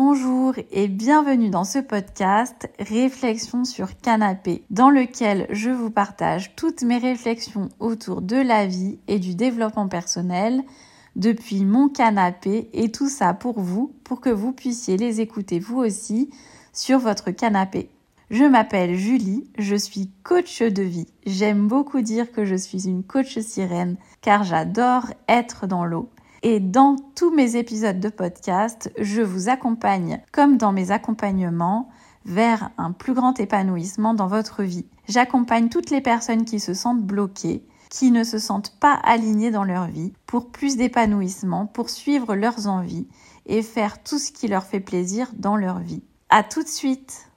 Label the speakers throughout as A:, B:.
A: Bonjour et bienvenue dans ce podcast Réflexion sur canapé, dans lequel je vous partage toutes mes réflexions autour de la vie et du développement personnel depuis mon canapé et tout ça pour vous, pour que vous puissiez les écouter vous aussi sur votre canapé. Je m'appelle Julie, je suis coach de vie. J'aime beaucoup dire que je suis une coach sirène car j'adore être dans l'eau. Et dans tous mes épisodes de podcast, je vous accompagne, comme dans mes accompagnements, vers un plus grand épanouissement dans votre vie. J'accompagne toutes les personnes qui se sentent bloquées, qui ne se sentent pas alignées dans leur vie, pour plus d'épanouissement, pour suivre leurs envies et faire tout ce qui leur fait plaisir dans leur vie. À tout de suite!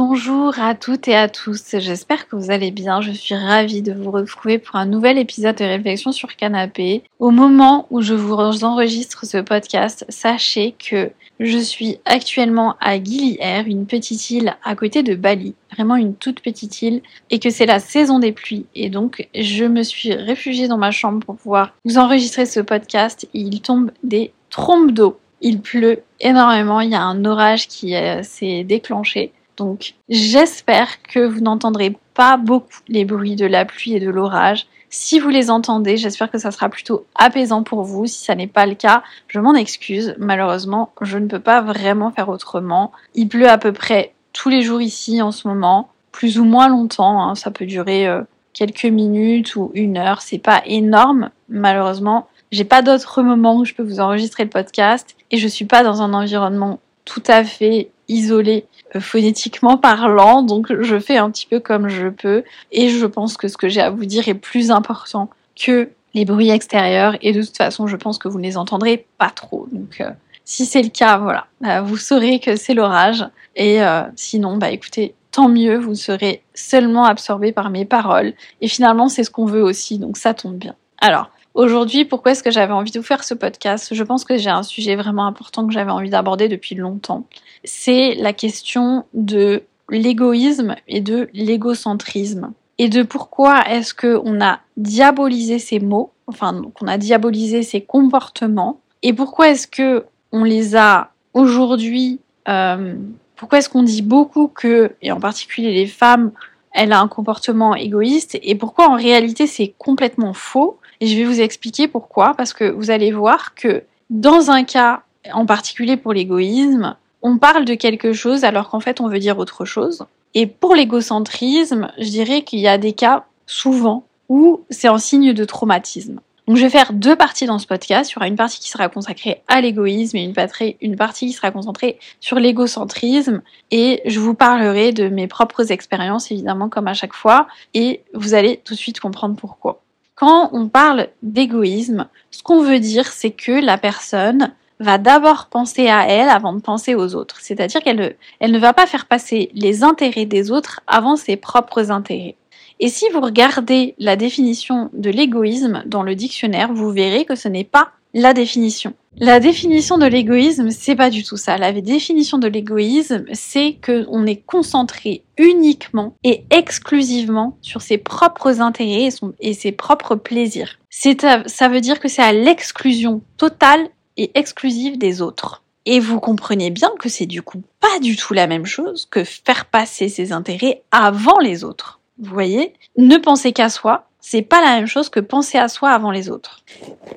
A: Bonjour à toutes et à tous, j'espère que vous allez bien. Je suis ravie de vous retrouver pour un nouvel épisode de Réflexion sur Canapé. Au moment où je vous enregistre ce podcast, sachez que je suis actuellement à Gili une petite île à côté de Bali, vraiment une toute petite île, et que c'est la saison des pluies. Et donc, je me suis réfugiée dans ma chambre pour pouvoir vous enregistrer ce podcast. Il tombe des trompes d'eau. Il pleut énormément, il y a un orage qui euh, s'est déclenché. Donc j'espère que vous n'entendrez pas beaucoup les bruits de la pluie et de l'orage. Si vous les entendez, j'espère que ça sera plutôt apaisant pour vous. Si ça n'est pas le cas, je m'en excuse. Malheureusement, je ne peux pas vraiment faire autrement. Il pleut à peu près tous les jours ici en ce moment, plus ou moins longtemps. Hein. Ça peut durer euh, quelques minutes ou une heure. C'est pas énorme, malheureusement. J'ai pas d'autres moments où je peux vous enregistrer le podcast et je suis pas dans un environnement tout à fait isolé euh, phonétiquement parlant, donc je fais un petit peu comme je peux et je pense que ce que j'ai à vous dire est plus important que les bruits extérieurs et de toute façon je pense que vous ne les entendrez pas trop. Donc euh, si c'est le cas, voilà, bah, vous saurez que c'est l'orage et euh, sinon bah écoutez, tant mieux, vous serez seulement absorbé par mes paroles et finalement c'est ce qu'on veut aussi, donc ça tombe bien. Alors, Aujourd'hui, pourquoi est-ce que j'avais envie de vous faire ce podcast? Je pense que j'ai un sujet vraiment important que j'avais envie d'aborder depuis longtemps. C'est la question de l'égoïsme et de l'égocentrisme. Et de pourquoi est-ce qu'on a diabolisé ces mots, enfin qu'on a diabolisé ces comportements, et pourquoi est-ce que on les a aujourd'hui, euh, pourquoi est-ce qu'on dit beaucoup que, et en particulier les femmes, elle a un comportement égoïste, et pourquoi en réalité c'est complètement faux? Et je vais vous expliquer pourquoi, parce que vous allez voir que dans un cas en particulier pour l'égoïsme, on parle de quelque chose alors qu'en fait on veut dire autre chose. Et pour l'égocentrisme, je dirais qu'il y a des cas souvent où c'est un signe de traumatisme. Donc je vais faire deux parties dans ce podcast. Il y aura une partie qui sera consacrée à l'égoïsme et une partie, qui sera concentrée sur l'égocentrisme. Et je vous parlerai de mes propres expériences, évidemment, comme à chaque fois. Et vous allez tout de suite comprendre pourquoi. Quand on parle d'égoïsme, ce qu'on veut dire, c'est que la personne va d'abord penser à elle avant de penser aux autres. C'est-à-dire qu'elle ne, elle ne va pas faire passer les intérêts des autres avant ses propres intérêts. Et si vous regardez la définition de l'égoïsme dans le dictionnaire, vous verrez que ce n'est pas la définition. La définition de l'égoïsme, c'est pas du tout ça. La définition de l'égoïsme, c'est que on est concentré uniquement et exclusivement sur ses propres intérêts et, ses propres plaisirs. ça veut dire que c'est à l'exclusion totale et exclusive des autres. Et vous comprenez bien que c'est du coup pas du tout la même chose que faire passer ses intérêts avant les autres. Vous voyez Ne pensez qu'à soi, c'est pas la même chose que penser à soi avant les autres.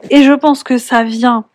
A: Et je pense que ça vient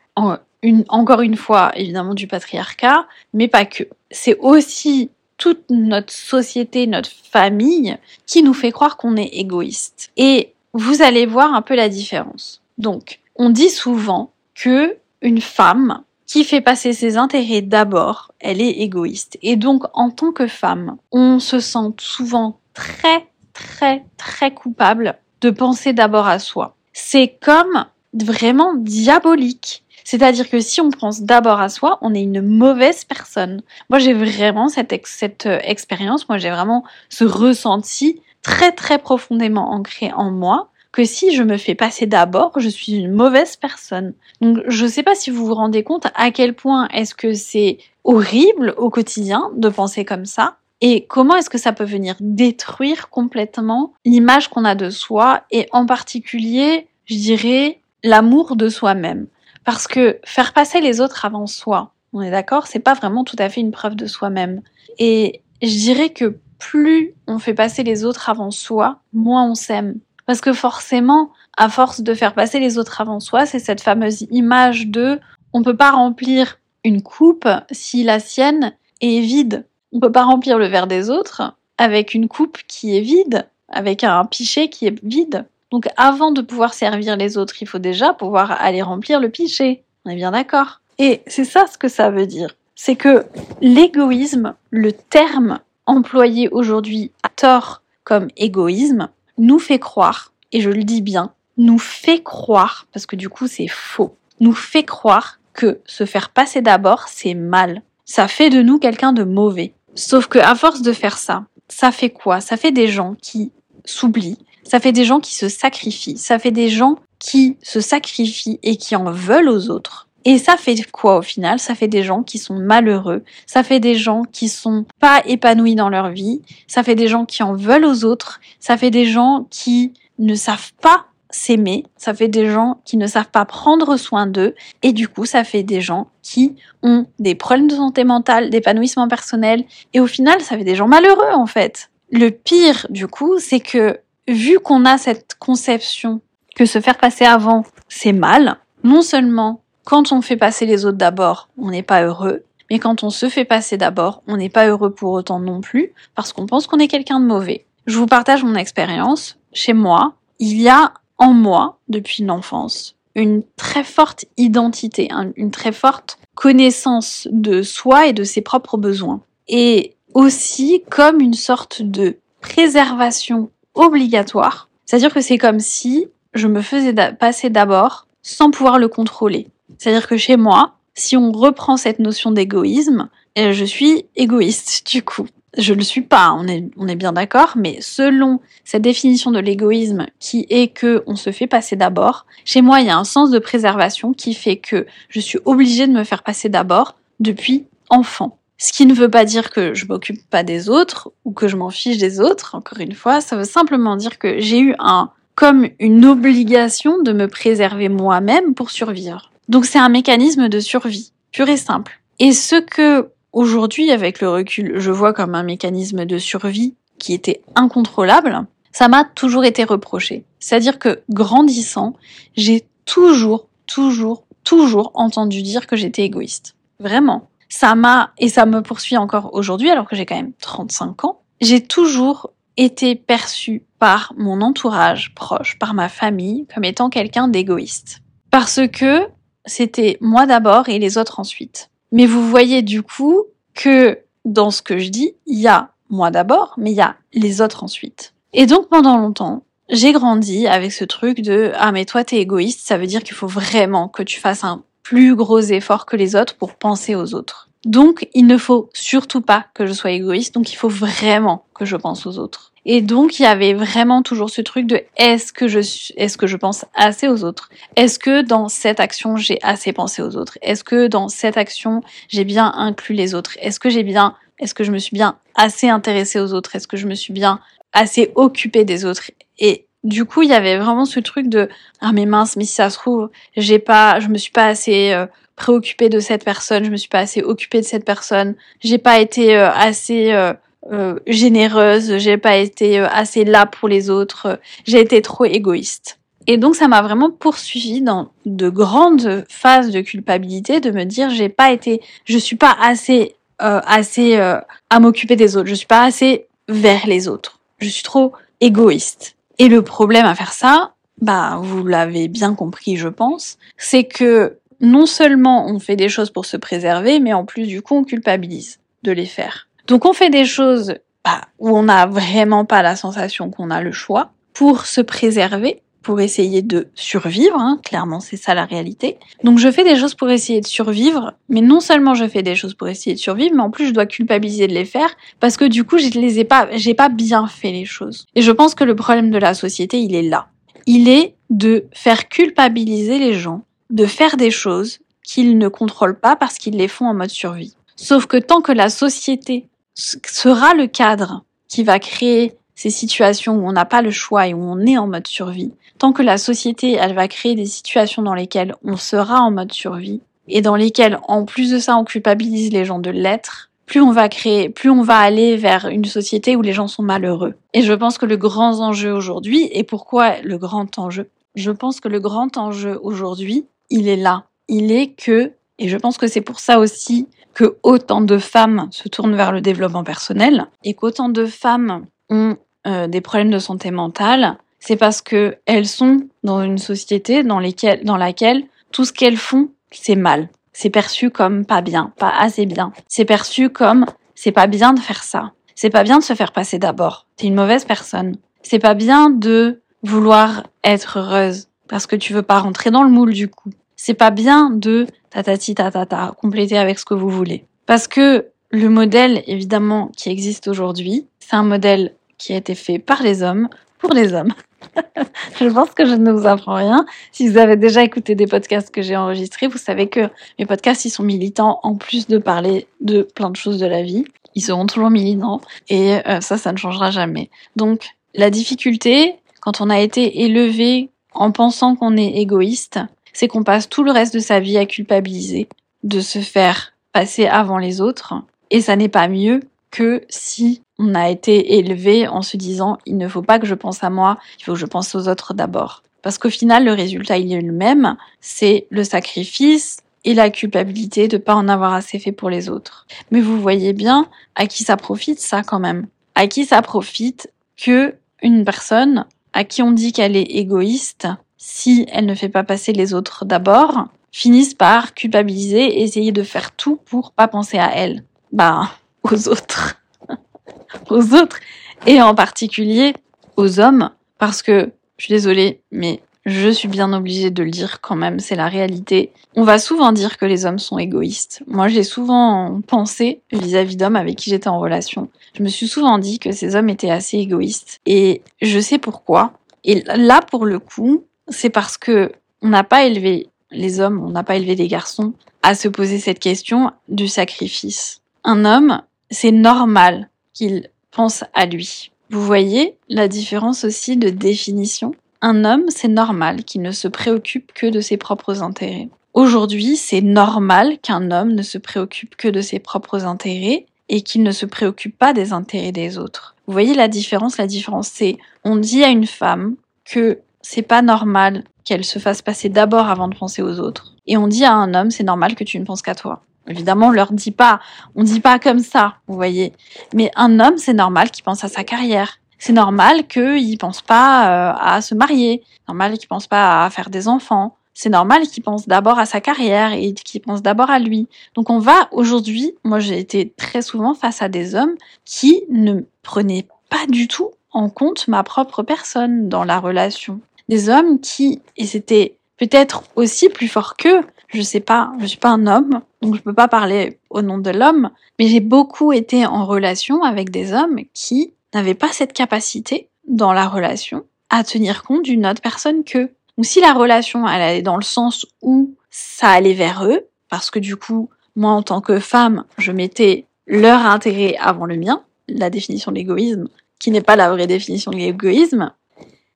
A: encore une fois évidemment du patriarcat, mais pas que. C'est aussi toute notre société, notre famille qui nous fait croire qu'on est égoïste. Et vous allez voir un peu la différence. Donc, on dit souvent que une femme qui fait passer ses intérêts d'abord, elle est égoïste. Et donc, en tant que femme, on se sent souvent très, très, très coupable de penser d'abord à soi. C'est comme vraiment diabolique. C'est-à-dire que si on pense d'abord à soi, on est une mauvaise personne. Moi, j'ai vraiment cette, cette euh, expérience, moi, j'ai vraiment ce ressenti très, très profondément ancré en moi que si je me fais passer d'abord, je suis une mauvaise personne. Donc, je ne sais pas si vous vous rendez compte à quel point est-ce que c'est horrible au quotidien de penser comme ça. Et comment est-ce que ça peut venir détruire complètement l'image qu'on a de soi et en particulier, je dirais, l'amour de soi-même? Parce que faire passer les autres avant soi, on est d'accord, c'est pas vraiment tout à fait une preuve de soi-même. Et je dirais que plus on fait passer les autres avant soi, moins on s'aime. Parce que forcément, à force de faire passer les autres avant soi, c'est cette fameuse image de on peut pas remplir une coupe si la sienne est vide. On peut pas remplir le verre des autres avec une coupe qui est vide, avec un pichet qui est vide. Donc avant de pouvoir servir les autres, il faut déjà pouvoir aller remplir le pichet. On est bien d'accord. Et c'est ça ce que ça veut dire. C'est que l'égoïsme, le terme employé aujourd'hui à tort comme égoïsme, nous fait croire, et je le dis bien, nous fait croire, parce que du coup c'est faux, nous fait croire que se faire passer d'abord, c'est mal. Ça fait de nous quelqu'un de mauvais. Sauf que à force de faire ça, ça fait quoi? Ça fait des gens qui s'oublient, ça fait des gens qui se sacrifient, ça fait des gens qui se sacrifient et qui en veulent aux autres. Et ça fait quoi au final? Ça fait des gens qui sont malheureux, ça fait des gens qui sont pas épanouis dans leur vie, ça fait des gens qui en veulent aux autres, ça fait des gens qui ne savent pas s'aimer, ça fait des gens qui ne savent pas prendre soin d'eux, et du coup ça fait des gens qui ont des problèmes de santé mentale, d'épanouissement personnel, et au final ça fait des gens malheureux en fait. Le pire du coup, c'est que vu qu'on a cette conception que se faire passer avant, c'est mal, non seulement quand on fait passer les autres d'abord, on n'est pas heureux. Mais quand on se fait passer d'abord, on n'est pas heureux pour autant non plus, parce qu'on pense qu'on est quelqu'un de mauvais. Je vous partage mon expérience. Chez moi, il y a en moi, depuis l'enfance, une très forte identité, une très forte connaissance de soi et de ses propres besoins. Et aussi comme une sorte de préservation obligatoire. C'est-à-dire que c'est comme si je me faisais passer d'abord sans pouvoir le contrôler. C'est-à-dire que chez moi, si on reprend cette notion d'égoïsme, euh, je suis égoïste du coup. Je le suis pas, on est, on est bien d'accord, mais selon cette définition de l'égoïsme qui est que on se fait passer d'abord, chez moi il y a un sens de préservation qui fait que je suis obligée de me faire passer d'abord depuis enfant. Ce qui ne veut pas dire que je m'occupe pas des autres ou que je m'en fiche des autres, encore une fois, ça veut simplement dire que j'ai eu un comme une obligation de me préserver moi-même pour survivre. Donc c'est un mécanisme de survie, pur et simple. Et ce que aujourd'hui, avec le recul, je vois comme un mécanisme de survie qui était incontrôlable, ça m'a toujours été reproché. C'est-à-dire que grandissant, j'ai toujours, toujours, toujours entendu dire que j'étais égoïste. Vraiment. Ça m'a, et ça me poursuit encore aujourd'hui alors que j'ai quand même 35 ans, j'ai toujours été perçue par mon entourage proche, par ma famille, comme étant quelqu'un d'égoïste. Parce que c'était moi d'abord et les autres ensuite. Mais vous voyez du coup que dans ce que je dis, il y a moi d'abord, mais il y a les autres ensuite. Et donc pendant longtemps, j'ai grandi avec ce truc de ah mais toi t'es égoïste, ça veut dire qu'il faut vraiment que tu fasses un plus gros effort que les autres pour penser aux autres. Donc il ne faut surtout pas que je sois égoïste, donc il faut vraiment que je pense aux autres. Et donc il y avait vraiment toujours ce truc de est-ce que je est-ce que je pense assez aux autres? Est-ce que dans cette action j'ai assez pensé aux autres? Est-ce que dans cette action j'ai bien inclus les autres? Est-ce que j'ai bien est-ce que je me suis bien assez intéressée aux autres? Est-ce que je me suis bien assez occupée des autres? Et du coup, il y avait vraiment ce truc de ah mais mince, mais si ça se trouve, j'ai pas je me suis pas assez euh, préoccupée de cette personne, je me suis pas assez occupée de cette personne, j'ai pas été euh, assez euh, euh, généreuse, j'ai pas été euh, assez là pour les autres, j'ai été trop égoïste. Et donc ça m'a vraiment poursuivi dans de grandes phases de culpabilité de me dire j'ai pas été, je suis pas assez euh, assez à m'occuper des autres, je suis pas assez vers les autres, je suis trop égoïste. Et le problème à faire ça, bah vous l'avez bien compris je pense, c'est que non seulement on fait des choses pour se préserver, mais en plus du coup on culpabilise de les faire. Donc on fait des choses bah, où on n'a vraiment pas la sensation qu'on a le choix pour se préserver, pour essayer de survivre, hein, clairement c'est ça la réalité. Donc je fais des choses pour essayer de survivre, mais non seulement je fais des choses pour essayer de survivre, mais en plus je dois culpabiliser de les faire parce que du coup je les ai pas, j'ai pas bien fait les choses. Et je pense que le problème de la société il est là. Il est de faire culpabiliser les gens, de faire des choses qu'ils ne contrôlent pas parce qu'ils les font en mode survie. Sauf que tant que la société sera le cadre qui va créer ces situations où on n'a pas le choix et où on est en mode survie, tant que la société, elle va créer des situations dans lesquelles on sera en mode survie et dans lesquelles, en plus de ça, on culpabilise les gens de l'être, plus on va créer, plus on va aller vers une société où les gens sont malheureux. Et je pense que le grand enjeu aujourd'hui, et pourquoi le grand enjeu? Je pense que le grand enjeu aujourd'hui, il est là. Il est que, et je pense que c'est pour ça aussi que autant de femmes se tournent vers le développement personnel et qu'autant de femmes ont euh, des problèmes de santé mentale, c'est parce que elles sont dans une société dans, dans laquelle tout ce qu'elles font, c'est mal. C'est perçu comme pas bien, pas assez bien. C'est perçu comme c'est pas bien de faire ça. C'est pas bien de se faire passer d'abord. T'es une mauvaise personne. C'est pas bien de vouloir être heureuse parce que tu veux pas rentrer dans le moule du coup. C'est pas bien de tatati tatata compléter avec ce que vous voulez. Parce que le modèle évidemment qui existe aujourd'hui, c'est un modèle qui a été fait par les hommes, pour les hommes. je pense que je ne vous apprends rien. Si vous avez déjà écouté des podcasts que j'ai enregistrés, vous savez que mes podcasts, ils sont militants en plus de parler de plein de choses de la vie. Ils seront toujours militants et euh, ça, ça ne changera jamais. Donc, la difficulté, quand on a été élevé en pensant qu'on est égoïste, c'est qu'on passe tout le reste de sa vie à culpabiliser, de se faire passer avant les autres. Et ça n'est pas mieux que si on a été élevé en se disant il ne faut pas que je pense à moi, il faut que je pense aux autres d'abord. Parce qu'au final, le résultat, il est le même, c'est le sacrifice et la culpabilité de pas en avoir assez fait pour les autres. Mais vous voyez bien à qui ça profite ça quand même. À qui ça profite que une personne à qui on dit qu'elle est égoïste, si elle ne fait pas passer les autres d'abord, finisse par culpabiliser essayer de faire tout pour pas penser à elle. Bah, aux autres. aux autres. Et en particulier aux hommes. Parce que, je suis désolée, mais je suis bien obligée de le dire quand même, c'est la réalité. On va souvent dire que les hommes sont égoïstes. Moi, j'ai souvent pensé vis-à-vis d'hommes avec qui j'étais en relation. Je me suis souvent dit que ces hommes étaient assez égoïstes. Et je sais pourquoi. Et là, pour le coup, c'est parce que on n'a pas élevé les hommes, on n'a pas élevé les garçons à se poser cette question du sacrifice. Un homme, c'est normal qu'il pense à lui. Vous voyez la différence aussi de définition? Un homme, c'est normal qu'il ne se préoccupe que de ses propres intérêts. Aujourd'hui, c'est normal qu'un homme ne se préoccupe que de ses propres intérêts et qu'il ne se préoccupe pas des intérêts des autres. Vous voyez la différence? La différence, c'est on dit à une femme que c'est pas normal qu'elle se fasse passer d'abord avant de penser aux autres. Et on dit à un homme, c'est normal que tu ne penses qu'à toi. Évidemment, on leur dit pas, on dit pas comme ça, vous voyez. Mais un homme, c'est normal qu'il pense à sa carrière. C'est normal qu'il pense pas euh, à se marier. Normal qu'il pense pas à faire des enfants. C'est normal qu'il pense d'abord à sa carrière et qu'il pense d'abord à lui. Donc on va aujourd'hui, moi j'ai été très souvent face à des hommes qui ne prenaient pas du tout en compte ma propre personne dans la relation des hommes qui, et c'était peut-être aussi plus fort qu'eux, je sais pas, je suis pas un homme, donc je peux pas parler au nom de l'homme, mais j'ai beaucoup été en relation avec des hommes qui n'avaient pas cette capacité dans la relation à tenir compte d'une autre personne qu'eux. Ou si la relation, elle allait dans le sens où ça allait vers eux, parce que du coup, moi en tant que femme, je mettais leur intérêt avant le mien, la définition de l'égoïsme, qui n'est pas la vraie définition de l'égoïsme,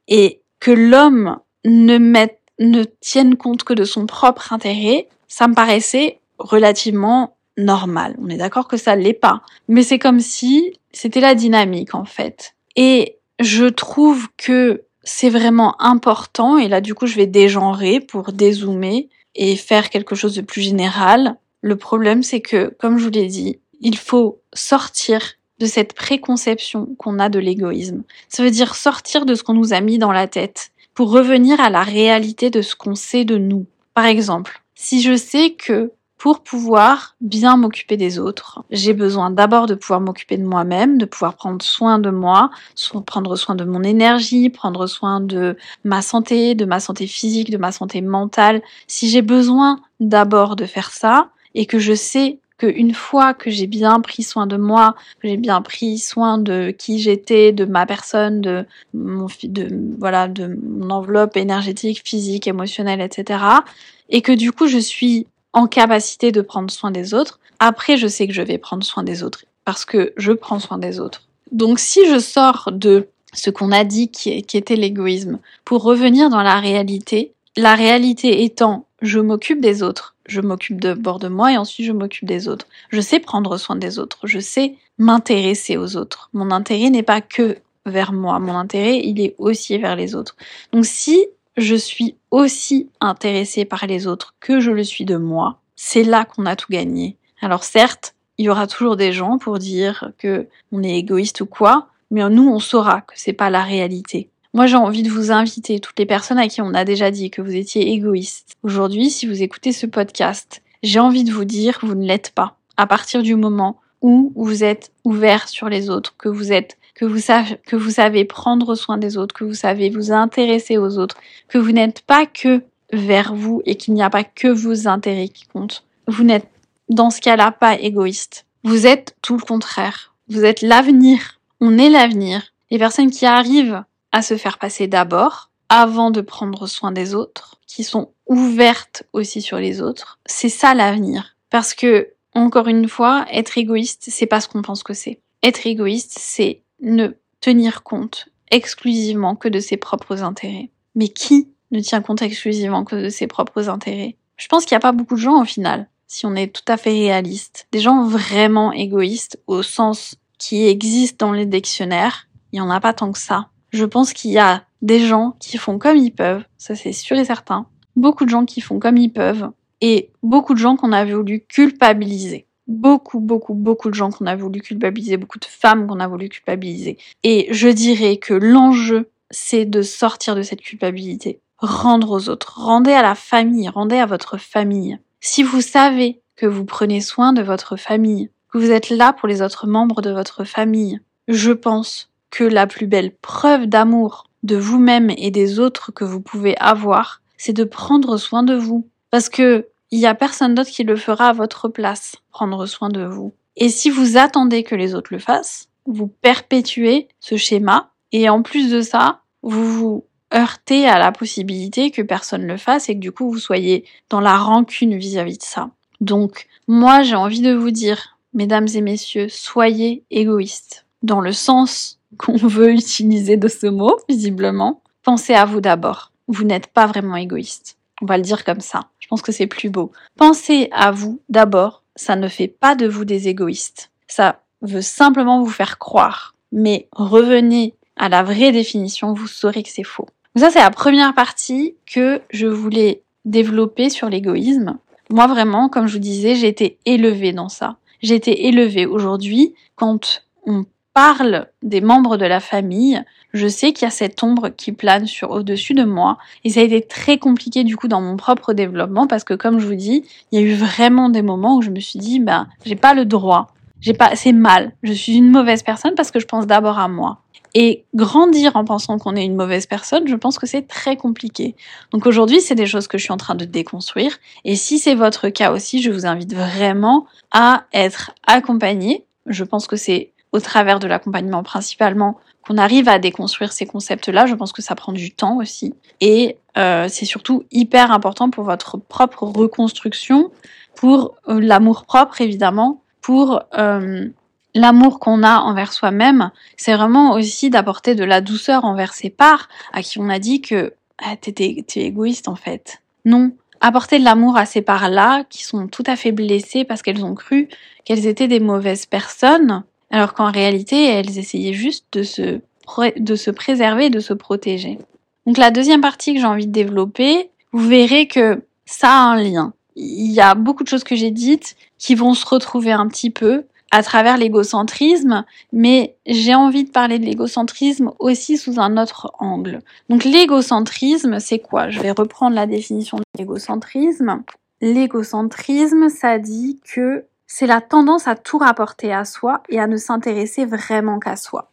A: et que l'homme ne mette, ne tienne compte que de son propre intérêt, ça me paraissait relativement normal. On est d'accord que ça l'est pas. Mais c'est comme si c'était la dynamique, en fait. Et je trouve que c'est vraiment important, et là, du coup, je vais dégenrer pour dézoomer et faire quelque chose de plus général. Le problème, c'est que, comme je vous l'ai dit, il faut sortir de cette préconception qu'on a de l'égoïsme. Ça veut dire sortir de ce qu'on nous a mis dans la tête pour revenir à la réalité de ce qu'on sait de nous. Par exemple, si je sais que pour pouvoir bien m'occuper des autres, j'ai besoin d'abord de pouvoir m'occuper de moi-même, de pouvoir prendre soin de moi, prendre soin de mon énergie, prendre soin de ma santé, de ma santé physique, de ma santé mentale. Si j'ai besoin d'abord de faire ça et que je sais une fois que j'ai bien pris soin de moi, que j'ai bien pris soin de qui j'étais, de ma personne, de mon de voilà, de mon enveloppe énergétique, physique, émotionnelle, etc. Et que du coup je suis en capacité de prendre soin des autres. Après, je sais que je vais prendre soin des autres parce que je prends soin des autres. Donc si je sors de ce qu'on a dit qui, était l'égoïsme pour revenir dans la réalité, la réalité étant je m'occupe des autres, je m'occupe d'abord de moi et ensuite je m'occupe des autres. Je sais prendre soin des autres, je sais m'intéresser aux autres. Mon intérêt n'est pas que vers moi, mon intérêt il est aussi vers les autres. Donc si je suis aussi intéressée par les autres que je le suis de moi, c'est là qu'on a tout gagné. Alors certes, il y aura toujours des gens pour dire que on est égoïste ou quoi, mais nous on saura que c'est pas la réalité. Moi j'ai envie de vous inviter, toutes les personnes à qui on a déjà dit que vous étiez égoïste. Aujourd'hui, si vous écoutez ce podcast, j'ai envie de vous dire que vous ne l'êtes pas. À partir du moment où vous êtes ouvert sur les autres, que vous êtes que vous savez que vous savez prendre soin des autres, que vous savez vous intéresser aux autres, que vous n'êtes pas que vers vous et qu'il n'y a pas que vos intérêts qui comptent. Vous n'êtes dans ce cas-là pas égoïste. Vous êtes tout le contraire. Vous êtes l'avenir. On est l'avenir. Les personnes qui arrivent à se faire passer d'abord, avant de prendre soin des autres, qui sont ouvertes aussi sur les autres, c'est ça l'avenir. Parce que, encore une fois, être égoïste, c'est pas ce qu'on pense que c'est. Être égoïste, c'est ne tenir compte exclusivement que de ses propres intérêts. Mais qui ne tient compte exclusivement que de ses propres intérêts? Je pense qu'il n'y a pas beaucoup de gens au final si on est tout à fait réaliste. Des gens vraiment égoïstes au sens qui existe dans les dictionnaires, il n'y en a pas tant que ça. Je pense qu'il y a des gens qui font comme ils peuvent, ça c'est sûr et certain. Beaucoup de gens qui font comme ils peuvent et beaucoup de gens qu'on a voulu culpabiliser. Beaucoup, beaucoup, beaucoup de gens qu'on a voulu culpabiliser, beaucoup de femmes qu'on a voulu culpabiliser. Et je dirais que l'enjeu, c'est de sortir de cette culpabilité. Rendre aux autres, rendez à la famille, rendez à votre famille. Si vous savez que vous prenez soin de votre famille, que vous êtes là pour les autres membres de votre famille, je pense que la plus belle preuve d'amour de vous-même et des autres que vous pouvez avoir, c'est de prendre soin de vous. Parce que il y a personne d'autre qui le fera à votre place, prendre soin de vous. Et si vous attendez que les autres le fassent, vous perpétuez ce schéma et en plus de ça, vous vous heurter à la possibilité que personne le fasse et que du coup vous soyez dans la rancune vis-à-vis de ça. Donc, moi j'ai envie de vous dire, mesdames et messieurs, soyez égoïstes. Dans le sens qu'on veut utiliser de ce mot, visiblement, pensez à vous d'abord. Vous n'êtes pas vraiment égoïste. On va le dire comme ça. Je pense que c'est plus beau. Pensez à vous d'abord. Ça ne fait pas de vous des égoïstes. Ça veut simplement vous faire croire. Mais revenez à la vraie définition, vous saurez que c'est faux. Donc ça, c'est la première partie que je voulais développer sur l'égoïsme. Moi, vraiment, comme je vous disais, j'ai été élevée dans ça. J'ai été élevée aujourd'hui quand on parle des membres de la famille, je sais qu'il y a cette ombre qui plane sur au-dessus de moi et ça a été très compliqué du coup dans mon propre développement parce que comme je vous dis, il y a eu vraiment des moments où je me suis dit ben j'ai pas le droit, j'ai pas c'est mal, je suis une mauvaise personne parce que je pense d'abord à moi. Et grandir en pensant qu'on est une mauvaise personne, je pense que c'est très compliqué. Donc aujourd'hui, c'est des choses que je suis en train de déconstruire. Et si c'est votre cas aussi, je vous invite vraiment à être accompagné. Je pense que c'est au travers de l'accompagnement principalement qu'on arrive à déconstruire ces concepts-là. Je pense que ça prend du temps aussi. Et euh, c'est surtout hyper important pour votre propre reconstruction, pour euh, l'amour propre évidemment, pour euh, l'amour qu'on a envers soi-même, c'est vraiment aussi d'apporter de la douceur envers ses parts à qui on a dit que ah, t'es égoïste en fait. Non, apporter de l'amour à ces parts-là qui sont tout à fait blessées parce qu'elles ont cru qu'elles étaient des mauvaises personnes, alors qu'en réalité elles essayaient juste de se, de se préserver, de se protéger. Donc la deuxième partie que j'ai envie de développer, vous verrez que ça a un lien. Il y a beaucoup de choses que j'ai dites qui vont se retrouver un petit peu à travers l'égocentrisme, mais j'ai envie de parler de l'égocentrisme aussi sous un autre angle. Donc l'égocentrisme, c'est quoi? Je vais reprendre la définition de l'égocentrisme. L'égocentrisme, ça dit que c'est la tendance à tout rapporter à soi et à ne s'intéresser vraiment qu'à soi.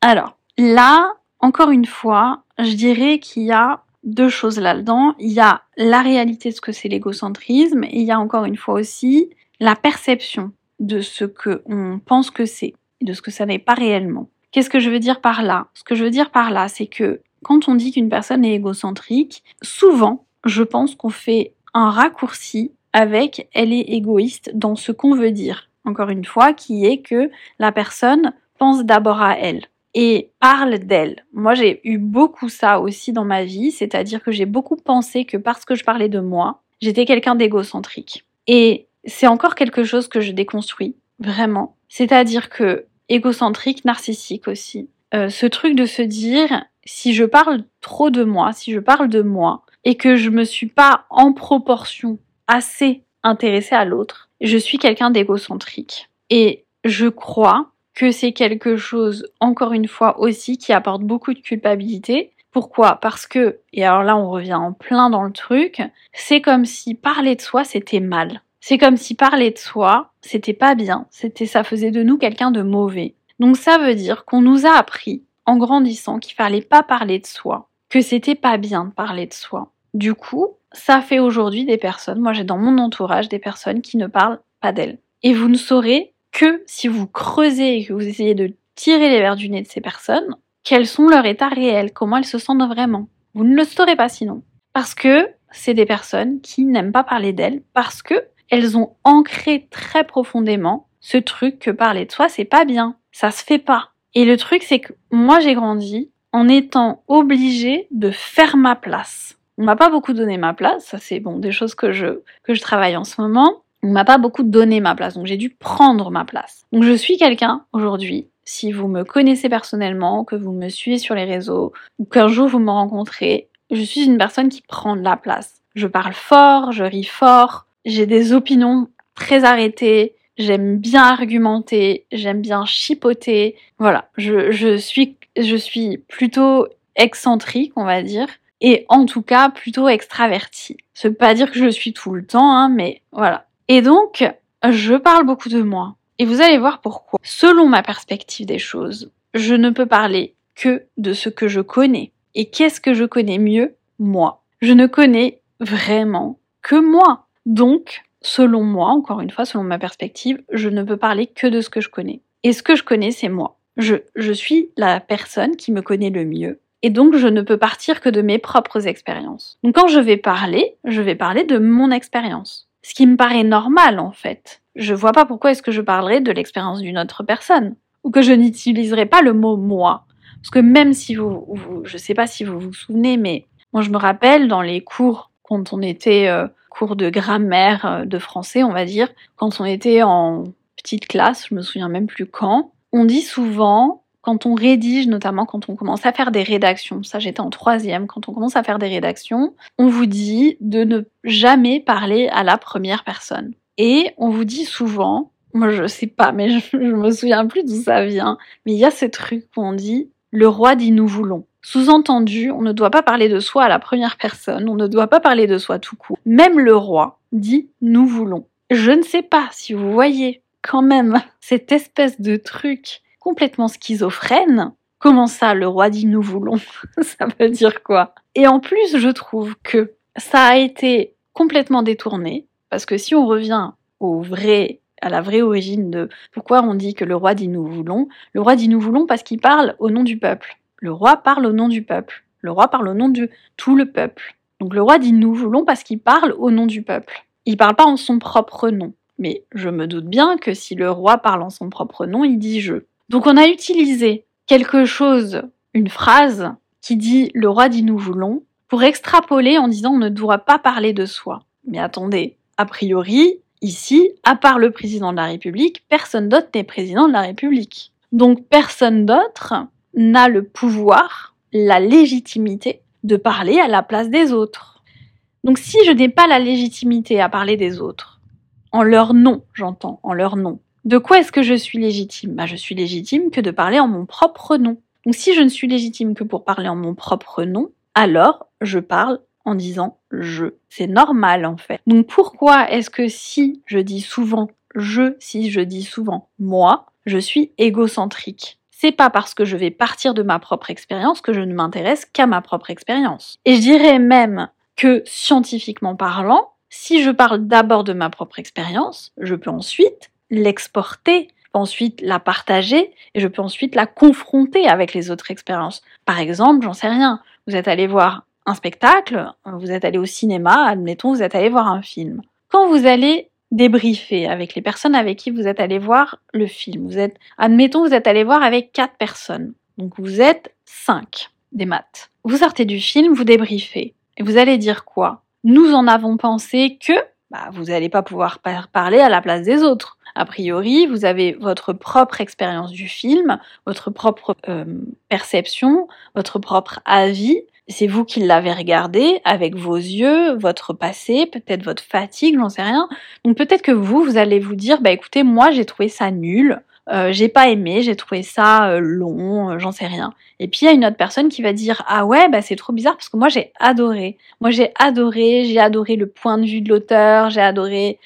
A: Alors, là, encore une fois, je dirais qu'il y a deux choses là-dedans. Il y a la réalité de ce que c'est l'égocentrisme et il y a encore une fois aussi la perception de ce que on pense que c'est et de ce que ça n'est pas réellement. Qu'est-ce que je veux dire par là? Ce que je veux dire par là, c'est que quand on dit qu'une personne est égocentrique, souvent, je pense qu'on fait un raccourci avec elle est égoïste dans ce qu'on veut dire. encore une fois, qui est que la personne pense d'abord à elle et parle d'elle. Moi, j'ai eu beaucoup ça aussi dans ma vie, c'est-à-dire que j'ai beaucoup pensé que parce que je parlais de moi, j'étais quelqu'un d'égocentrique. Et c'est encore quelque chose que je déconstruis, vraiment. C'est-à-dire que égocentrique, narcissique aussi. Euh, ce truc de se dire, si je parle trop de moi, si je parle de moi, et que je me suis pas en proportion assez intéressée à l'autre, je suis quelqu'un d'égocentrique. Et je crois que c'est quelque chose, encore une fois aussi, qui apporte beaucoup de culpabilité. Pourquoi? Parce que, et alors là on revient en plein dans le truc, c'est comme si parler de soi c'était mal. C'est comme si parler de soi c'était pas bien, c'était ça faisait de nous quelqu'un de mauvais. Donc ça veut dire qu'on nous a appris en grandissant qu'il fallait pas parler de soi, que c'était pas bien de parler de soi. Du coup, ça fait aujourd'hui des personnes, moi j'ai dans mon entourage des personnes qui ne parlent pas d'elles. Et vous ne saurez que si vous creusez et que vous essayez de tirer les verres du nez de ces personnes, quels sont leurs états réels, comment elles se sentent vraiment. Vous ne le saurez pas sinon. Parce que c'est des personnes qui n'aiment pas parler d'elles, parce que elles ont ancré très profondément ce truc que parler de soi, c'est pas bien. Ça se fait pas. Et le truc, c'est que moi, j'ai grandi en étant obligée de faire ma place. On m'a pas beaucoup donné ma place, ça c'est bon, des choses que je, que je travaille en ce moment. On m'a pas beaucoup donné ma place, donc j'ai dû prendre ma place. Donc je suis quelqu'un aujourd'hui, si vous me connaissez personnellement, que vous me suivez sur les réseaux, ou qu'un jour vous me rencontrez, je suis une personne qui prend de la place. Je parle fort, je ris fort, j'ai des opinions très arrêtées, j'aime bien argumenter, j'aime bien chipoter. Voilà, je, je, suis, je suis plutôt excentrique, on va dire et en tout cas plutôt extraverti. Ça veut pas dire que je le suis tout le temps, hein, mais voilà. Et donc, je parle beaucoup de moi. Et vous allez voir pourquoi. Selon ma perspective des choses, je ne peux parler que de ce que je connais. Et qu'est-ce que je connais mieux? Moi. Je ne connais vraiment que moi. Donc, selon moi, encore une fois, selon ma perspective, je ne peux parler que de ce que je connais. Et ce que je connais, c'est moi. Je, je suis la personne qui me connaît le mieux et donc je ne peux partir que de mes propres expériences. Donc quand je vais parler, je vais parler de mon expérience. Ce qui me paraît normal en fait. Je vois pas pourquoi est-ce que je parlerais de l'expérience d'une autre personne ou que je n'utiliserai pas le mot moi. Parce que même si vous, vous, je sais pas si vous vous souvenez, mais moi je me rappelle dans les cours quand on était euh, cours de grammaire euh, de français, on va dire, quand on était en petite classe, je me souviens même plus quand, on dit souvent quand on rédige, notamment quand on commence à faire des rédactions, ça j'étais en troisième, quand on commence à faire des rédactions, on vous dit de ne jamais parler à la première personne. Et on vous dit souvent, moi je sais pas, mais je, je me souviens plus d'où ça vient, mais il y a ce truc où on dit le roi dit nous voulons. Sous-entendu, on ne doit pas parler de soi à la première personne, on ne doit pas parler de soi tout court. Même le roi dit nous voulons. Je ne sais pas si vous voyez quand même cette espèce de truc complètement schizophrène. Comment ça, le roi dit nous voulons? Ça veut dire quoi? Et en plus, je trouve que ça a été complètement détourné, parce que si on revient au vrai, à la vraie origine de pourquoi on dit que le roi dit nous voulons, le roi dit nous voulons parce qu'il parle au nom du peuple. Le roi parle au nom du peuple. Le roi parle au nom de tout le peuple. Donc le roi dit nous voulons parce qu'il parle au nom du peuple. Il parle pas en son propre nom. Mais je me doute bien que si le roi parle en son propre nom, il dit je. Donc on a utilisé quelque chose, une phrase qui dit le roi dit nous voulons, pour extrapoler en disant on ne doit pas parler de soi. Mais attendez, a priori, ici, à part le président de la République, personne d'autre n'est président de la République. Donc personne d'autre n'a le pouvoir, la légitimité de parler à la place des autres. Donc si je n'ai pas la légitimité à parler des autres, en leur nom, j'entends, en leur nom, de quoi est-ce que je suis légitime? Bah, Je suis légitime que de parler en mon propre nom. Donc si je ne suis légitime que pour parler en mon propre nom, alors je parle en disant je. C'est normal en fait. Donc pourquoi est-ce que si je dis souvent je, si je dis souvent moi, je suis égocentrique? C'est pas parce que je vais partir de ma propre expérience que je ne m'intéresse qu'à ma propre expérience. Et je dirais même que scientifiquement parlant, si je parle d'abord de ma propre expérience, je peux ensuite l'exporter, ensuite la partager et je peux ensuite la confronter avec les autres expériences. Par exemple, j'en sais rien, vous êtes allé voir un spectacle, vous êtes allé au cinéma, admettons, vous êtes allé voir un film. Quand vous allez débriefer avec les personnes avec qui vous êtes allé voir le film. Vous êtes, admettons, vous êtes allé voir avec quatre personnes. Donc vous êtes cinq des maths. Vous sortez du film, vous débriefez. Et vous allez dire quoi? Nous en avons pensé que bah, vous n'allez pas pouvoir parler à la place des autres. A priori, vous avez votre propre expérience du film, votre propre euh, perception, votre propre avis. C'est vous qui l'avez regardé avec vos yeux, votre passé, peut-être votre fatigue, j'en sais rien. Donc peut-être que vous, vous allez vous dire, bah écoutez, moi j'ai trouvé ça nul, euh, j'ai pas aimé, j'ai trouvé ça euh, long, euh, j'en sais rien. Et puis il y a une autre personne qui va dire ah ouais bah c'est trop bizarre parce que moi j'ai adoré. Moi j'ai adoré, j'ai adoré le point de vue de l'auteur, j'ai adoré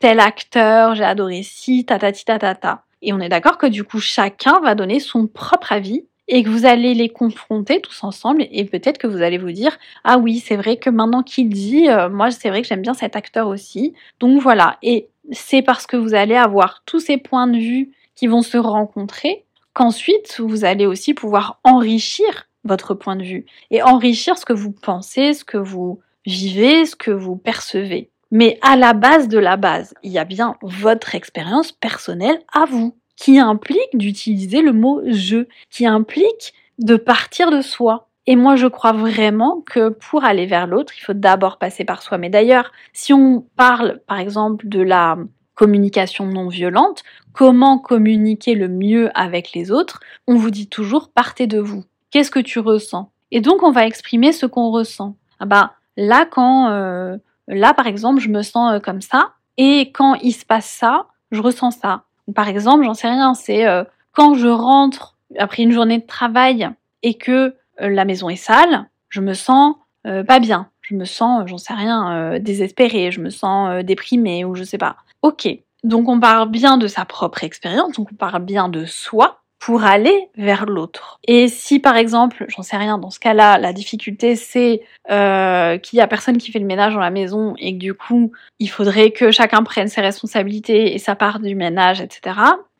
A: tel acteur, j'ai adoré si ta ta ta ta ta. Et on est d'accord que du coup chacun va donner son propre avis et que vous allez les confronter tous ensemble et peut-être que vous allez vous dire ah oui c'est vrai que maintenant qu'il dit moi c'est vrai que j'aime bien cet acteur aussi donc voilà et c'est parce que vous allez avoir tous ces points de vue qui vont se rencontrer, qu'ensuite vous allez aussi pouvoir enrichir votre point de vue et enrichir ce que vous pensez, ce que vous vivez, ce que vous percevez. Mais à la base de la base, il y a bien votre expérience personnelle à vous, qui implique d'utiliser le mot je, qui implique de partir de soi. Et moi, je crois vraiment que pour aller vers l'autre, il faut d'abord passer par soi. Mais d'ailleurs, si on parle, par exemple, de la communication non violente, comment communiquer le mieux avec les autres, on vous dit toujours partez de vous. Qu'est-ce que tu ressens? Et donc on va exprimer ce qu'on ressent. Ah bah là quand euh, là par exemple je me sens euh, comme ça et quand il se passe ça, je ressens ça. Par exemple, j'en sais rien, c'est euh, quand je rentre après une journée de travail et que la maison est sale, je me sens pas bien. Je me sens, j'en sais rien, désespérée, je me sens déprimée ou je sais pas. Ok, donc on parle bien de sa propre expérience, donc on parle bien de soi pour aller vers l'autre. Et si par exemple, j'en sais rien, dans ce cas-là, la difficulté c'est euh, qu'il y a personne qui fait le ménage dans la maison et que du coup il faudrait que chacun prenne ses responsabilités et sa part du ménage, etc.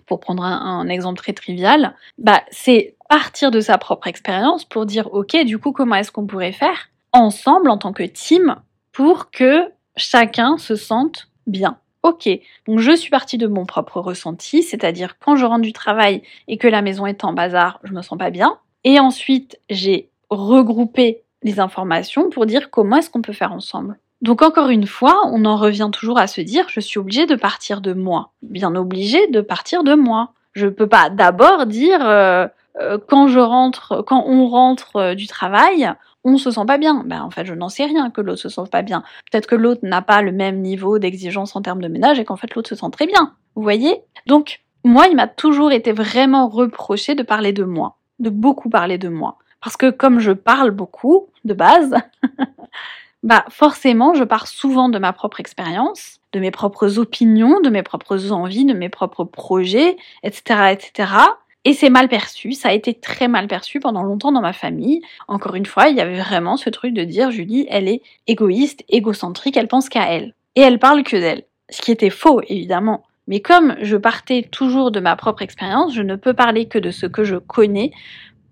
A: Pour prendre un, exemple très trivial, bah c'est partir de sa propre expérience pour dire ok, du coup comment est-ce qu'on pourrait faire ensemble en tant que team pour que chacun se sente bien. Ok, donc je suis partie de mon propre ressenti, c'est-à-dire quand je rentre du travail et que la maison est en bazar, je me sens pas bien. Et ensuite, j'ai regroupé les informations pour dire comment est-ce qu'on peut faire ensemble. Donc encore une fois, on en revient toujours à se dire je suis obligée de partir de moi. Bien obligée de partir de moi. Je peux pas d'abord dire euh, euh, quand je rentre, quand on rentre euh, du travail, on se sent pas bien. Ben, en fait, je n'en sais rien que l'autre se sente pas bien. Peut-être que l'autre n'a pas le même niveau d'exigence en termes de ménage et qu'en fait l'autre se sent très bien. Vous voyez? Donc, moi, il m'a toujours été vraiment reproché de parler de moi, de beaucoup parler de moi. Parce que comme je parle beaucoup, de base, bah forcément, je pars souvent de ma propre expérience, de mes propres opinions, de mes propres envies, de mes propres projets, etc., etc. Et c'est mal perçu, ça a été très mal perçu pendant longtemps dans ma famille. Encore une fois, il y avait vraiment ce truc de dire Julie, elle est égoïste, égocentrique, elle pense qu'à elle. Et elle parle que d'elle. Ce qui était faux, évidemment. Mais comme je partais toujours de ma propre expérience, je ne peux parler que de ce que je connais.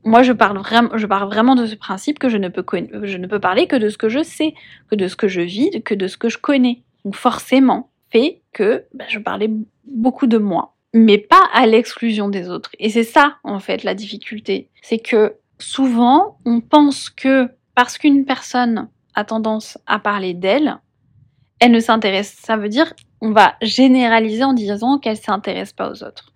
A: Moi, je parle vraiment, je parle vraiment de ce principe que je ne peux, je ne peux parler que de ce que je sais, que de ce que je vis, que de ce que je connais. Donc forcément, fait que ben, je parlais beaucoup de moi mais pas à l'exclusion des autres. Et c'est ça, en fait, la difficulté. C'est que souvent, on pense que parce qu'une personne a tendance à parler d'elle, elle ne s'intéresse. Ça veut dire, on va généraliser en disant qu'elle s'intéresse pas aux autres.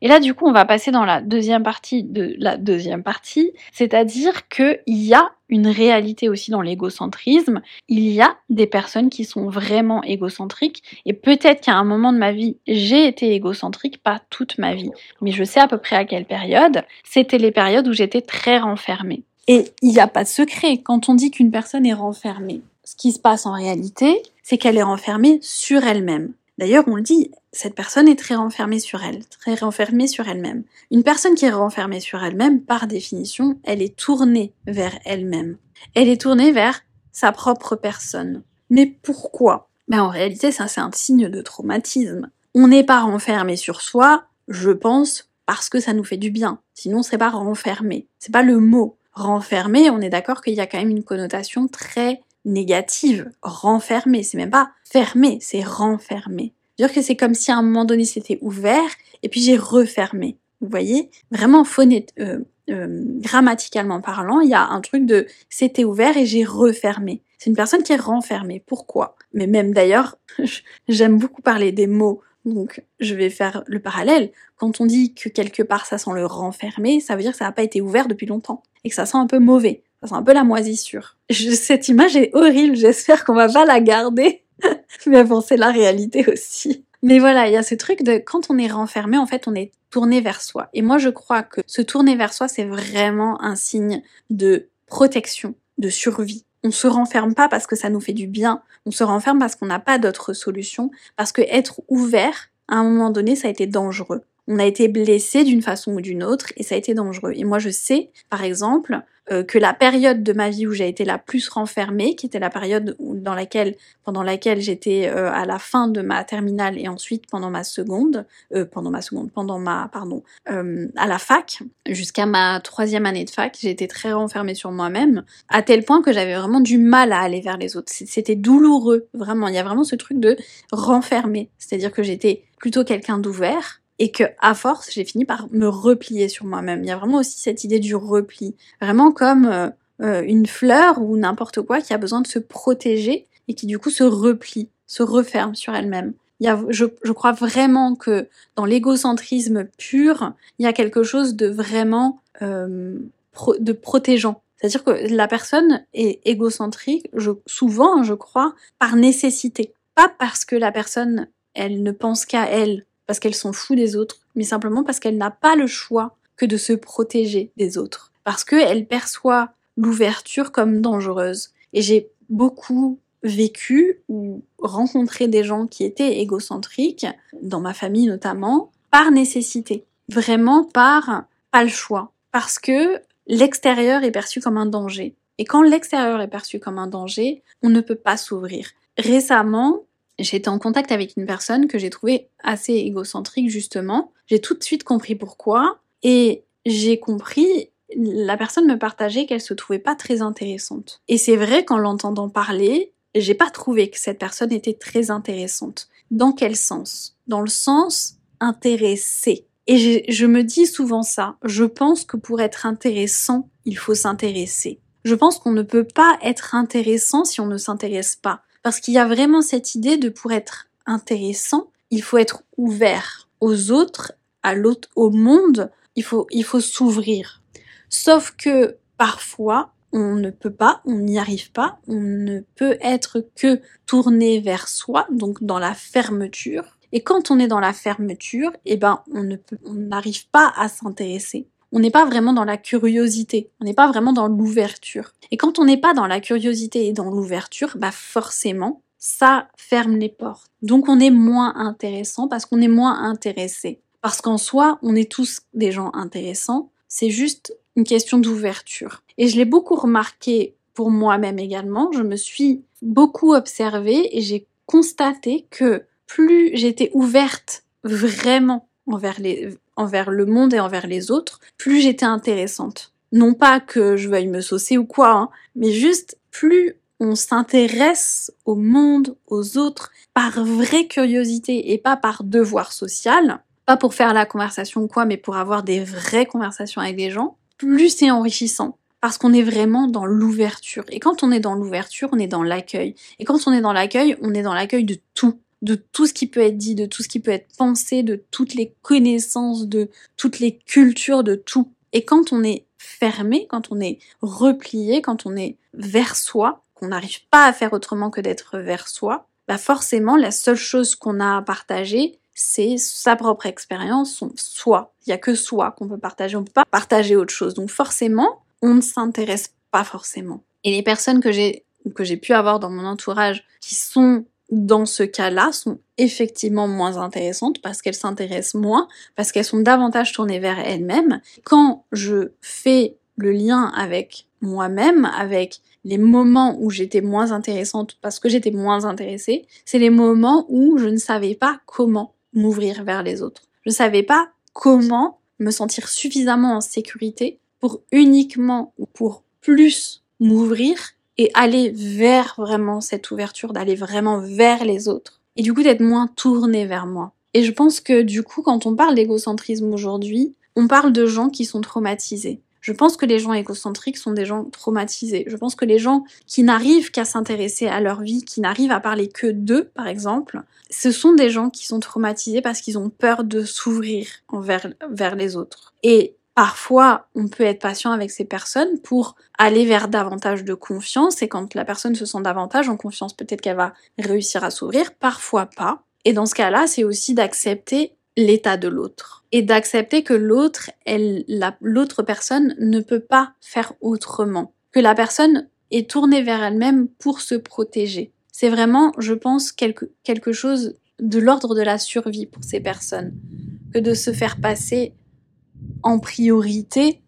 A: Et là, du coup, on va passer dans la deuxième partie de la deuxième partie, c'est-à-dire qu'il y a une réalité aussi dans l'égocentrisme. Il y a des personnes qui sont vraiment égocentriques, et peut-être qu'à un moment de ma vie, j'ai été égocentrique, pas toute ma vie, mais je sais à peu près à quelle période. C'était les périodes où j'étais très renfermée. Et il n'y a pas de secret quand on dit qu'une personne est renfermée. Ce qui se passe en réalité, c'est qu'elle est renfermée sur elle-même. D'ailleurs, on le dit, cette personne est très renfermée sur elle, très renfermée sur elle-même. Une personne qui est renfermée sur elle-même, par définition, elle est tournée vers elle-même. Elle est tournée vers sa propre personne. Mais pourquoi? Ben, En réalité, ça c'est un signe de traumatisme. On n'est pas renfermé sur soi, je pense, parce que ça nous fait du bien. Sinon, on serait pas renfermé. C'est pas le mot. Renfermé, on est d'accord qu'il y a quand même une connotation très négative, renfermé, c'est même pas fermé, c'est renfermé. C'est-à-dire que c'est comme si à un moment donné c'était ouvert et puis j'ai refermé. Vous voyez? Vraiment phonét euh, euh, grammaticalement parlant, il y a un truc de c'était ouvert et j'ai refermé. C'est une personne qui est renfermée. Pourquoi? Mais même d'ailleurs, j'aime beaucoup parler des mots. Donc, je vais faire le parallèle. Quand on dit que quelque part ça sent le renfermé, ça veut dire que ça n'a pas été ouvert depuis longtemps et que ça sent un peu mauvais. Sent un peu la moisissure. cette image est horrible. J'espère qu'on va pas la garder. Mais bon, c'est la réalité aussi. Mais voilà, il y a ce truc de quand on est renfermé, en fait, on est tourné vers soi. Et moi, je crois que se tourner vers soi, c'est vraiment un signe de protection, de survie. On se renferme pas parce que ça nous fait du bien, on se renferme parce qu'on n'a pas d'autre solution, parce que être ouvert, à un moment donné, ça a été dangereux. On a été blessé d'une façon ou d'une autre et ça a été dangereux. Et moi, je sais, par exemple, euh, que la période de ma vie où j'ai été la plus renfermée, qui était la période dans laquelle, pendant laquelle j'étais euh, à la fin de ma terminale et ensuite pendant ma seconde, euh, pendant ma seconde, pendant ma, pardon, à la fac, jusqu'à ma troisième année de fac, j'ai été très renfermée sur moi-même, à tel point que j'avais vraiment du mal à aller vers les autres. C'était douloureux, vraiment. Il y a vraiment ce truc de renfermer, c'est-à-dire que j'étais plutôt quelqu'un d'ouvert, et que à force j'ai fini par me replier sur moi-même. Il y a vraiment aussi cette idée du repli, vraiment comme euh, euh, une fleur ou n'importe quoi qui a besoin de se protéger et qui du coup se replie, se referme sur elle-même. Il y a, je, je crois vraiment que dans l'égocentrisme pur, il y a quelque chose de vraiment euh, de protégeant. C'est-à-dire que la personne est égocentrique, je, souvent, je crois, par nécessité. Pas parce que la personne, elle ne pense qu'à elle parce qu'elle s'en fout des autres, mais simplement parce qu'elle n'a pas le choix que de se protéger des autres. Parce qu'elle perçoit l'ouverture comme dangereuse. Et j'ai beaucoup vécu ou rencontré des gens qui étaient égocentriques, dans ma famille notamment, par nécessité. Vraiment par pas le choix. Parce que l'extérieur est perçu comme un danger. Et quand l'extérieur est perçu comme un danger, on ne peut pas s'ouvrir. Récemment, été en contact avec une personne que j'ai trouvée assez égocentrique justement. J'ai tout de suite compris pourquoi et j'ai compris la personne me partageait qu'elle se trouvait pas très intéressante. Et c'est vrai qu'en l'entendant parler, j'ai pas trouvé que cette personne était très intéressante. Dans quel sens? Dans le sens intéressé. Et je me dis souvent ça. Je pense que pour être intéressant, il faut s'intéresser. Je pense qu'on ne peut pas être intéressant si on ne s'intéresse pas. Parce qu'il y a vraiment cette idée de pour être intéressant, il faut être ouvert aux autres, à l'autre, au monde, il faut, il faut s'ouvrir. Sauf que parfois, on ne peut pas, on n'y arrive pas, on ne peut être que tourné vers soi, donc dans la fermeture. Et quand on est dans la fermeture, eh ben, on on n'arrive pas à s'intéresser on n'est pas vraiment dans la curiosité, on n'est pas vraiment dans l'ouverture. Et quand on n'est pas dans la curiosité et dans l'ouverture, bah forcément, ça ferme les portes. Donc on est moins intéressant parce qu'on est moins intéressé. Parce qu'en soi, on est tous des gens intéressants, c'est juste une question d'ouverture. Et je l'ai beaucoup remarqué pour moi-même également, je me suis beaucoup observée et j'ai constaté que plus j'étais ouverte vraiment envers les, envers le monde et envers les autres, plus j'étais intéressante. Non pas que je veuille me saucer ou quoi, hein, mais juste plus on s'intéresse au monde, aux autres, par vraie curiosité et pas par devoir social, pas pour faire la conversation ou quoi, mais pour avoir des vraies conversations avec des gens, plus c'est enrichissant. Parce qu'on est vraiment dans l'ouverture. Et quand on est dans l'ouverture, on est dans l'accueil. Et quand on est dans l'accueil, on est dans l'accueil de tout de tout ce qui peut être dit, de tout ce qui peut être pensé, de toutes les connaissances, de toutes les cultures, de tout. Et quand on est fermé, quand on est replié, quand on est vers soi, qu'on n'arrive pas à faire autrement que d'être vers soi, bah forcément la seule chose qu'on a à partager, c'est sa propre expérience, son soi. Il y a que soi qu'on peut partager, on peut pas partager autre chose. Donc forcément, on ne s'intéresse pas forcément. Et les personnes que j'ai que j'ai pu avoir dans mon entourage qui sont dans ce cas-là, sont effectivement moins intéressantes parce qu'elles s'intéressent moins, parce qu'elles sont davantage tournées vers elles-mêmes. Quand je fais le lien avec moi-même, avec les moments où j'étais moins intéressante parce que j'étais moins intéressée, c'est les moments où je ne savais pas comment m'ouvrir vers les autres. Je ne savais pas comment me sentir suffisamment en sécurité pour uniquement ou pour plus m'ouvrir et aller vers vraiment cette ouverture, d'aller vraiment vers les autres. et du coup d'être moins tourné vers moi. Et je pense que du coup, quand on parle d'égocentrisme aujourd'hui, on parle de gens qui sont traumatisés. Je pense que les gens égocentriques sont des gens traumatisés. Je pense que les gens qui n'arrivent qu'à s'intéresser à leur vie, qui n'arrivent à parler que d'eux, par exemple, ce sont des gens qui sont traumatisés parce qu'ils ont peur de s'ouvrir envers vers les autres. Et Parfois, on peut être patient avec ces personnes pour aller vers davantage de confiance et quand la personne se sent davantage en confiance, peut-être qu'elle va réussir à s'ouvrir, parfois pas. Et dans ce cas-là, c'est aussi d'accepter l'état de l'autre et d'accepter que l'autre, l'autre personne ne peut pas faire autrement, que la personne est tournée vers elle-même pour se protéger. C'est vraiment, je pense, quelque, quelque chose de l'ordre de la survie pour ces personnes, que de se faire passer en priorité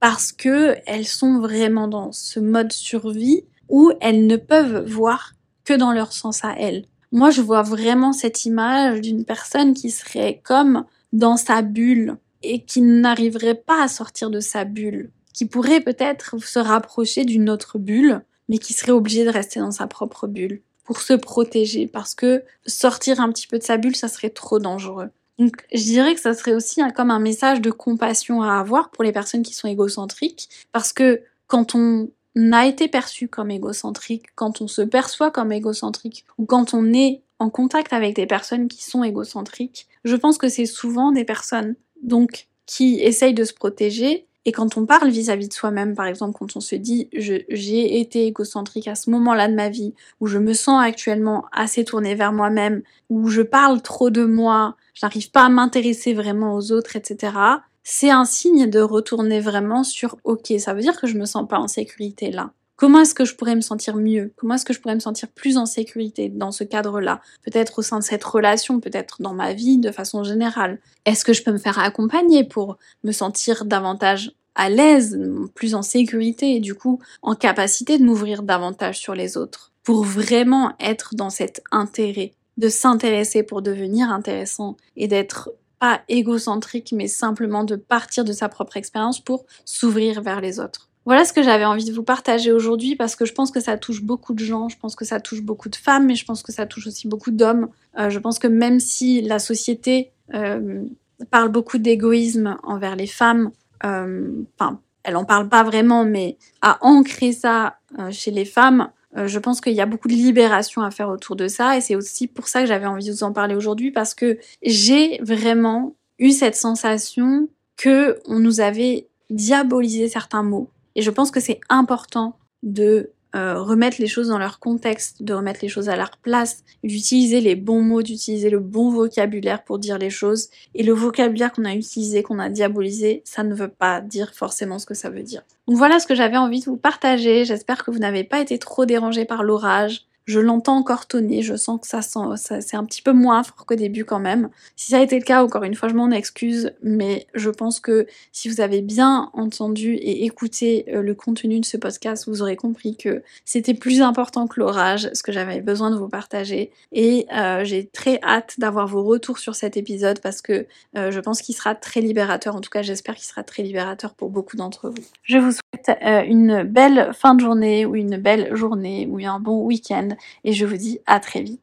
A: parce que elles sont vraiment dans ce mode survie où elles ne peuvent voir que dans leur sens à elles. Moi, je vois vraiment cette image d'une personne qui serait comme dans sa bulle et qui n'arriverait pas à sortir de sa bulle, qui pourrait peut-être se rapprocher d'une autre bulle, mais qui serait obligée de rester dans sa propre bulle pour se protéger parce que sortir un petit peu de sa bulle, ça serait trop dangereux. Donc, je dirais que ça serait aussi comme un message de compassion à avoir pour les personnes qui sont égocentriques, parce que quand on a été perçu comme égocentrique, quand on se perçoit comme égocentrique, ou quand on est en contact avec des personnes qui sont égocentriques, je pense que c'est souvent des personnes donc qui essayent de se protéger et quand on parle vis-à-vis de soi-même, par exemple, quand on se dit j'ai été égocentrique à ce moment-là de ma vie, où je me sens actuellement assez tournée vers moi-même, où je parle trop de moi, je n'arrive pas à m'intéresser vraiment aux autres, etc. C'est un signe de retourner vraiment sur ok, ça veut dire que je me sens pas en sécurité là. Comment est-ce que je pourrais me sentir mieux? Comment est-ce que je pourrais me sentir plus en sécurité dans ce cadre-là? Peut-être au sein de cette relation, peut-être dans ma vie de façon générale. Est-ce que je peux me faire accompagner pour me sentir davantage à l'aise, plus en sécurité et du coup en capacité de m'ouvrir davantage sur les autres pour vraiment être dans cet intérêt, de s'intéresser pour devenir intéressant et d'être pas égocentrique mais simplement de partir de sa propre expérience pour s'ouvrir vers les autres. Voilà ce que j'avais envie de vous partager aujourd'hui parce que je pense que ça touche beaucoup de gens, je pense que ça touche beaucoup de femmes, mais je pense que ça touche aussi beaucoup d'hommes. Euh, je pense que même si la société euh, parle beaucoup d'égoïsme envers les femmes, enfin, elle en parle pas vraiment, mais à ancrer ça chez les femmes, je pense qu'il y a beaucoup de libération à faire autour de ça. Et c'est aussi pour ça que j'avais envie de vous en parler aujourd'hui parce que j'ai vraiment eu cette sensation que on nous avait diabolisé certains mots. Et je pense que c'est important de euh, remettre les choses dans leur contexte, de remettre les choses à leur place, d'utiliser les bons mots, d'utiliser le bon vocabulaire pour dire les choses. Et le vocabulaire qu'on a utilisé, qu'on a diabolisé, ça ne veut pas dire forcément ce que ça veut dire. Donc voilà ce que j'avais envie de vous partager. J'espère que vous n'avez pas été trop dérangé par l'orage. Je l'entends encore tonner, je sens que ça, sent, ça c'est un petit peu moins fort qu'au début quand même. Si ça a été le cas, encore une fois, je m'en excuse, mais je pense que si vous avez bien entendu et écouté euh, le contenu de ce podcast, vous aurez compris que c'était plus important que l'orage, ce que j'avais besoin de vous partager. Et euh, j'ai très hâte d'avoir vos retours sur cet épisode parce que euh, je pense qu'il sera très libérateur. En tout cas, j'espère qu'il sera très libérateur pour beaucoup d'entre vous. Je vous souhaite une belle fin de journée ou une belle journée ou un bon week-end et je vous dis à très vite.